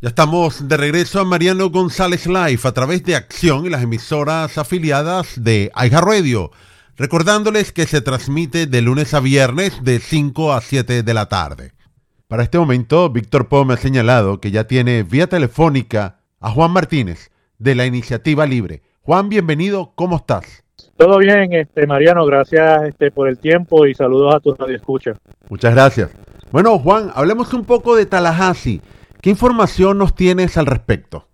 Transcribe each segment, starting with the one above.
Ya estamos de regreso a Mariano González Live a través de Acción y las emisoras afiliadas de Aiga Radio. Recordándoles que se transmite de lunes a viernes de 5 a 7 de la tarde. Para este momento, Víctor Po me ha señalado que ya tiene vía telefónica a Juan Martínez de la Iniciativa Libre. Juan, bienvenido, ¿cómo estás? Todo bien, este Mariano, gracias este, por el tiempo y saludos a tus radioescuchas. Muchas gracias. Bueno, Juan, hablemos un poco de Tallahassee. ¿Qué información nos tienes al respecto?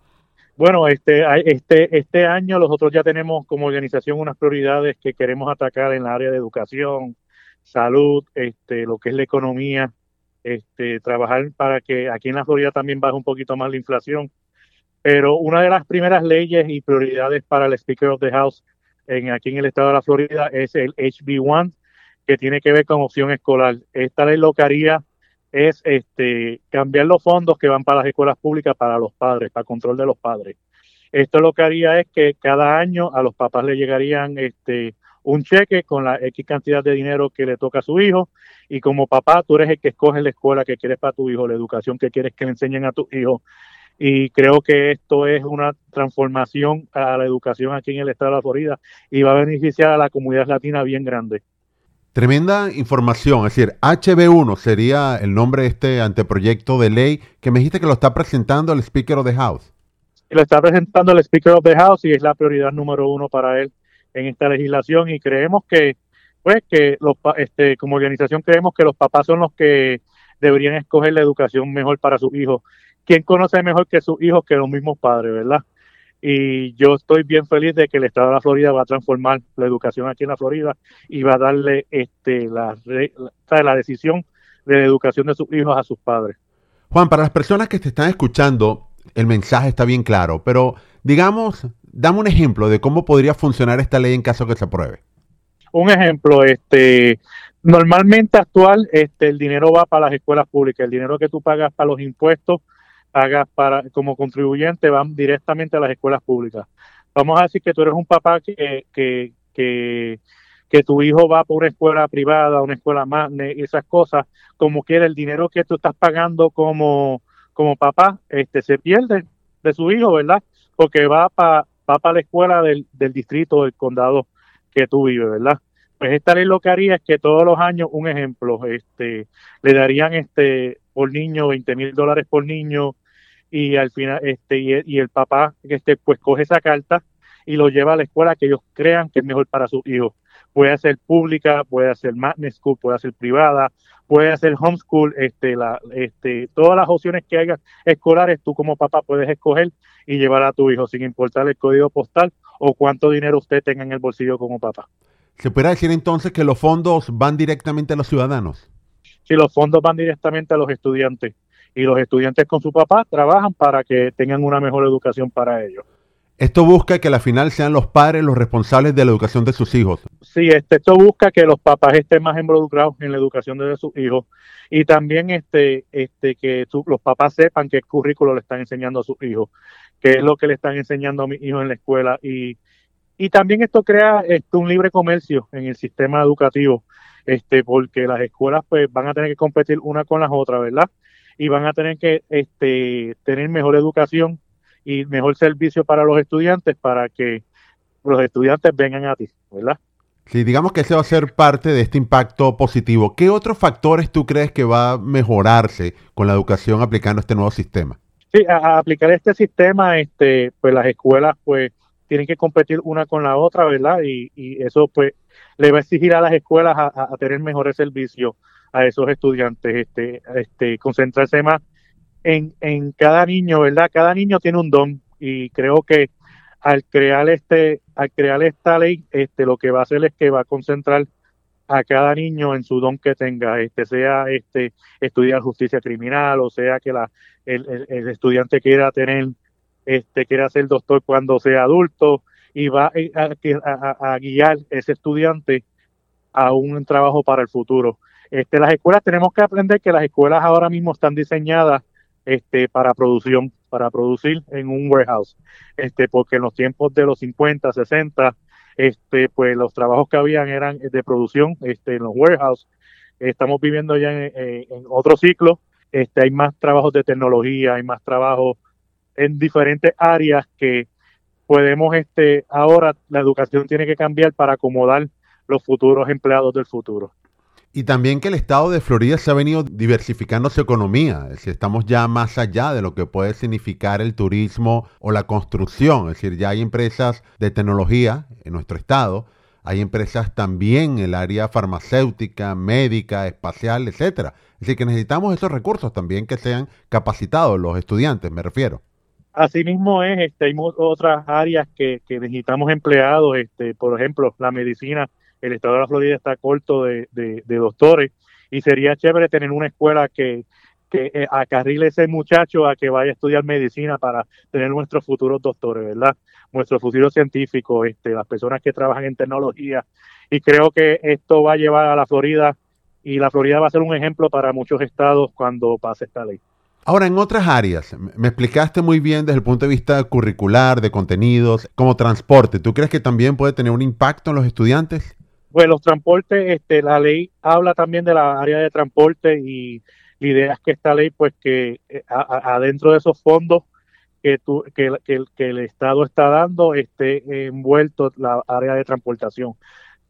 Bueno, este, este, este año nosotros ya tenemos como organización unas prioridades que queremos atacar en la área de educación, salud, este, lo que es la economía, este, trabajar para que aquí en la Florida también baje un poquito más la inflación. Pero una de las primeras leyes y prioridades para el Speaker of the House en, aquí en el estado de la Florida es el HB1, que tiene que ver con opción escolar. Esta ley lo que haría es este, cambiar los fondos que van para las escuelas públicas para los padres, para control de los padres. Esto lo que haría es que cada año a los papás le llegarían este, un cheque con la X cantidad de dinero que le toca a su hijo y como papá tú eres el que escoge la escuela que quieres para tu hijo, la educación que quieres que le enseñen a tu hijo. Y creo que esto es una transformación a la educación aquí en el estado de la Florida y va a beneficiar a la comunidad latina bien grande. Tremenda información, es decir, HB1 sería el nombre de este anteproyecto de ley que me dijiste que lo está presentando el Speaker of the House. Lo está presentando el Speaker of the House y es la prioridad número uno para él en esta legislación y creemos que, pues, que los, este, como organización creemos que los papás son los que deberían escoger la educación mejor para sus hijos. ¿Quién conoce mejor que sus hijos que los mismos padres, verdad? Y yo estoy bien feliz de que el estado de la Florida va a transformar la educación aquí en la Florida y va a darle este la, la, la decisión de la educación de sus hijos a sus padres. Juan, para las personas que te están escuchando, el mensaje está bien claro, pero digamos, dame un ejemplo de cómo podría funcionar esta ley en caso que se apruebe. Un ejemplo, este, normalmente actual, este, el dinero va para las escuelas públicas, el dinero que tú pagas para los impuestos hagas para como contribuyente van directamente a las escuelas públicas. Vamos a decir que tú eres un papá que, que, que, tu hijo va por una escuela privada, una escuela más, y esas cosas, como quiera el dinero que tú estás pagando como, como papá, este se pierde de su hijo, ¿verdad? Porque va para va para la escuela del, del distrito, del condado que tú vives, ¿verdad? Pues esta ley lo que haría es que todos los años, un ejemplo, este, le darían este por niño 20 mil dólares por niño, y al final este y, el papá este pues coge esa carta y lo lleva a la escuela que ellos crean que es mejor para sus hijos. Puede ser pública, puede ser magnet school, puede ser privada, puede ser homeschool, este, la, este, todas las opciones que haya escolares, tú como papá puedes escoger y llevar a tu hijo sin importar el código postal o cuánto dinero usted tenga en el bolsillo como papá. ¿Se puede decir entonces que los fondos van directamente a los ciudadanos? Sí, los fondos van directamente a los estudiantes y los estudiantes con su papá trabajan para que tengan una mejor educación para ellos. Esto busca que al final sean los padres los responsables de la educación de sus hijos. Sí, este, esto busca que los papás estén más involucrados en la educación de sus hijos y también este, este, que los papás sepan qué currículo le están enseñando a sus hijos, qué es lo que le están enseñando a mis hijos en la escuela y, y también esto crea este, un libre comercio en el sistema educativo, este, porque las escuelas pues van a tener que competir una con las otras, ¿verdad? Y van a tener que este, tener mejor educación y mejor servicio para los estudiantes para que los estudiantes vengan a ti, ¿verdad? Sí, digamos que ese va a ser parte de este impacto positivo. ¿Qué otros factores tú crees que va a mejorarse con la educación aplicando este nuevo sistema? Sí, a, aplicar este sistema, este, pues las escuelas pues tienen que competir una con la otra, ¿verdad? Y, y eso pues le va a exigir a las escuelas a, a tener mejores servicios a esos estudiantes, este, este, concentrarse más en, en cada niño, ¿verdad? Cada niño tiene un don y creo que al crear este, al crear esta ley, este, lo que va a hacer es que va a concentrar a cada niño en su don que tenga, este, sea este estudiar justicia criminal, o sea que la, el, el, estudiante quiera tener, este, quiera ser doctor cuando sea adulto, y va a, a, a guiar ese estudiante a un trabajo para el futuro. Este, las escuelas tenemos que aprender que las escuelas ahora mismo están diseñadas este, para producción, para producir en un warehouse, este, porque en los tiempos de los 50, 60, este, pues los trabajos que habían eran de producción este, en los warehouses. Estamos viviendo ya en, otro ciclo este, hay más trabajos de tecnología, hay más trabajos en diferentes áreas que podemos, este, ahora la educación tiene que cambiar para acomodar los futuros empleados del futuro. Y también que el estado de Florida se ha venido diversificando su economía, es estamos ya más allá de lo que puede significar el turismo o la construcción, es decir, ya hay empresas de tecnología en nuestro estado, hay empresas también en el área farmacéutica, médica, espacial, etcétera. Es decir, que necesitamos esos recursos también que sean capacitados los estudiantes, me refiero. Asimismo es, este, hay otras áreas que, que necesitamos empleados, este, por ejemplo, la medicina el estado de la Florida está corto de, doctores y sería chévere tener una escuela que, que eh, acarrile ese muchacho a que vaya a estudiar medicina para tener nuestros futuros doctores, ¿verdad? Nuestros futuros científicos, este, las personas que trabajan en tecnología. Y creo que esto va a llevar a la Florida y la Florida va a ser un ejemplo para muchos estados cuando pase esta ley. Ahora, en otras áreas, me explicaste muy bien desde el punto de vista curricular, de contenidos, como transporte. ¿Tú crees que también puede tener un impacto en los estudiantes? Pues los transportes, este, la ley habla también de la área de transporte y la idea es que esta ley, pues que eh, adentro de esos fondos que, que, el Estado está dando esté envuelto la área de transportación.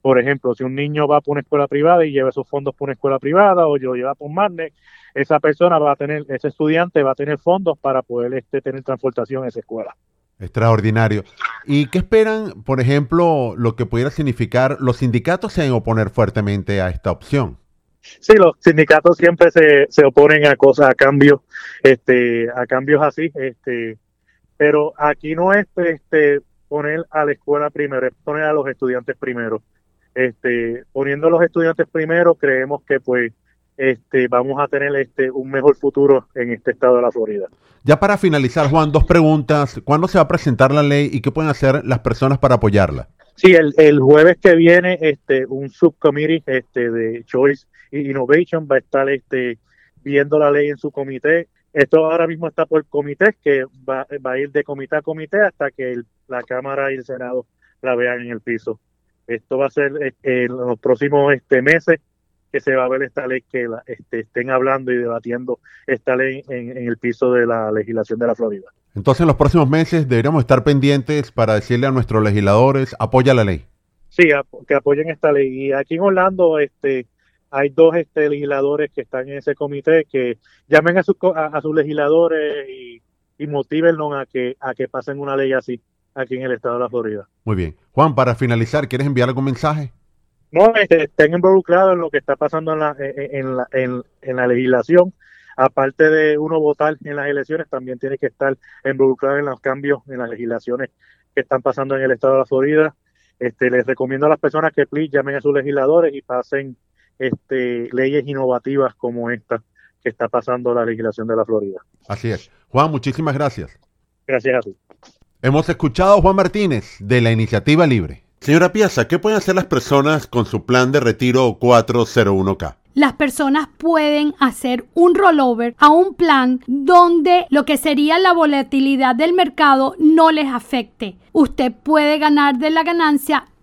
Por ejemplo, si un niño va por una escuela privada y lleva esos fondos por una escuela privada o lo lleva por Magnet, esa persona va a tener, ese estudiante va a tener fondos para poder este, tener transportación en esa escuela. Extraordinario. ¿Y qué esperan, por ejemplo, lo que pudiera significar los sindicatos se oponer fuertemente a esta opción? Sí, los sindicatos siempre se, se oponen a cosas, a cambios, este, a cambios así, este, pero aquí no es este, poner a la escuela primero, es poner a los estudiantes primero. Este, poniendo a los estudiantes primero, creemos que pues este, vamos a tener este, un mejor futuro en este estado de la Florida. Ya para finalizar, Juan, dos preguntas. ¿Cuándo se va a presentar la ley y qué pueden hacer las personas para apoyarla? Sí, el, el jueves que viene, este, un subcommittee este, de Choice Innovation va a estar este, viendo la ley en su comité. Esto ahora mismo está por comité, que va, va a ir de comité a comité hasta que la Cámara y el Senado la vean en el piso. Esto va a ser eh, en los próximos este, meses que se va a ver esta ley, que la, este, estén hablando y debatiendo esta ley en, el piso de la legislación de la Florida. Entonces, en los próximos meses deberíamos estar pendientes para decirle a nuestros legisladores, apoya la ley. Sí, que apoyen esta ley. Y aquí en Orlando, este, hay dos este, legisladores que están en ese comité que llamen a, a, sus legisladores y, y motívenlos a que, a que pasen una ley así aquí en el estado de la Florida. Muy bien. Juan, para finalizar, ¿quieres enviar algún mensaje? No este, estén involucrados en lo que está pasando en la, en, la, en, la legislación. Aparte de uno votar en las elecciones, también tiene que estar involucrado en los cambios en las legislaciones que están pasando en el estado de la Florida. Este, les recomiendo a las personas que please, llamen a sus legisladores y pasen este, leyes innovativas como esta que está pasando la legislación de la Florida. Así es. Juan, muchísimas gracias. Gracias a ti. Hemos escuchado a Juan Martínez de la Iniciativa Libre. Señora Piazza, ¿qué pueden hacer las personas con su plan de retiro 401k? las personas pueden hacer un rollover a un plan donde lo que sería la volatilidad del mercado no les afecte. Usted puede ganar de la ganancia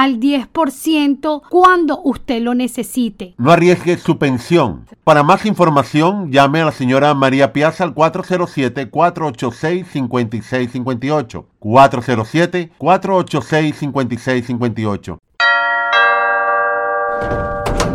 al 10% cuando usted lo necesite. No arriesgue su pensión. Para más información, llame a la señora María Piazza al 407-486-5658. 407-486-5658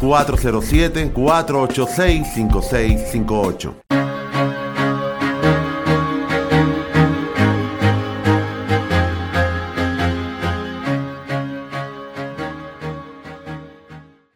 407 486 5658